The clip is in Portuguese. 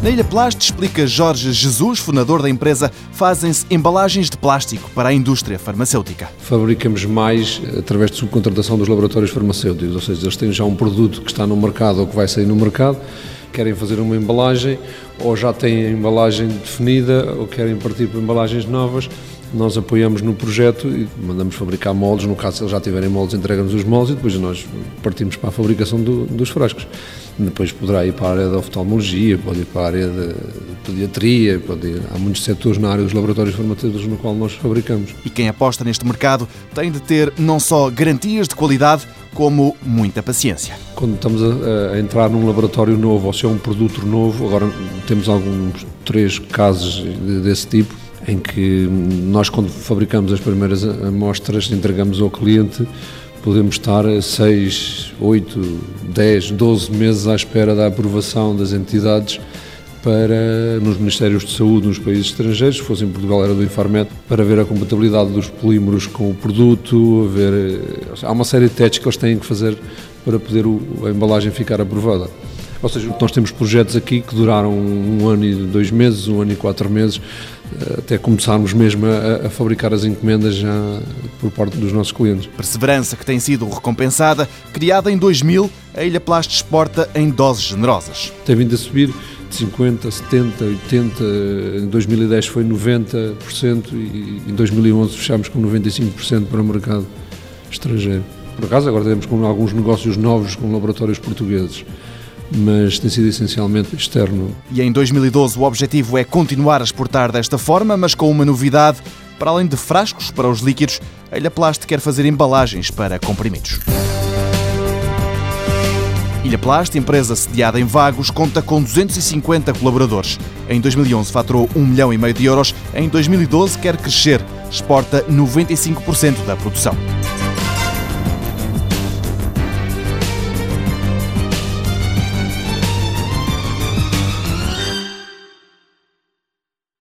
Na Ilha Plast, explica Jorge Jesus, fundador da empresa, fazem-se embalagens de plástico para a indústria farmacêutica. Fabricamos mais através de subcontratação dos laboratórios farmacêuticos, ou seja, eles têm já um produto que está no mercado ou que vai sair no mercado, querem fazer uma embalagem ou já têm a embalagem definida ou querem partir para embalagens novas nós apoiamos no projeto e mandamos fabricar moldes, no caso se eles já tiverem moldes, entregam-nos os moldes e depois nós partimos para a fabricação do, dos frascos. Depois poderá ir para a área da oftalmologia, pode ir para a área de pediatria, pode ir, há muitos setores na área dos laboratórios farmacêuticos no qual nós fabricamos. E quem aposta neste mercado tem de ter não só garantias de qualidade, como muita paciência. Quando estamos a, a entrar num laboratório novo ou se é um produto novo, agora temos alguns três casos desse tipo, em que nós, quando fabricamos as primeiras amostras, entregamos ao cliente, podemos estar 6, 8, 10, 12 meses à espera da aprovação das entidades para, nos Ministérios de Saúde nos países estrangeiros, se fosse em Portugal era do Infarmed, para ver a compatibilidade dos polímeros com o produto, ver, há uma série de testes que eles têm que fazer para poder a embalagem ficar aprovada. Ou seja, nós temos projetos aqui que duraram um ano e dois meses, um ano e quatro meses, até começarmos mesmo a, a, fabricar as encomendas já por parte dos nossos clientes. Perseverança que tem sido recompensada, criada em 2000, a Ilha Plast exporta em doses generosas. Tem vindo a subir de 50, 70, 80, em 2010 foi 90% e em 2011 fechámos com 95% para o mercado estrangeiro. Por acaso agora temos com alguns negócios novos com laboratórios portugueses mas tem sido essencialmente externo. E em 2012 o objetivo é continuar a exportar desta forma, mas com uma novidade. Para além de frascos para os líquidos, a Ilha Plast quer fazer embalagens para comprimidos. Ilha Plast, empresa sediada em Vagos, conta com 250 colaboradores. Em 2011 faturou 1 milhão e meio de euros. Em 2012 quer crescer. Exporta 95% da produção.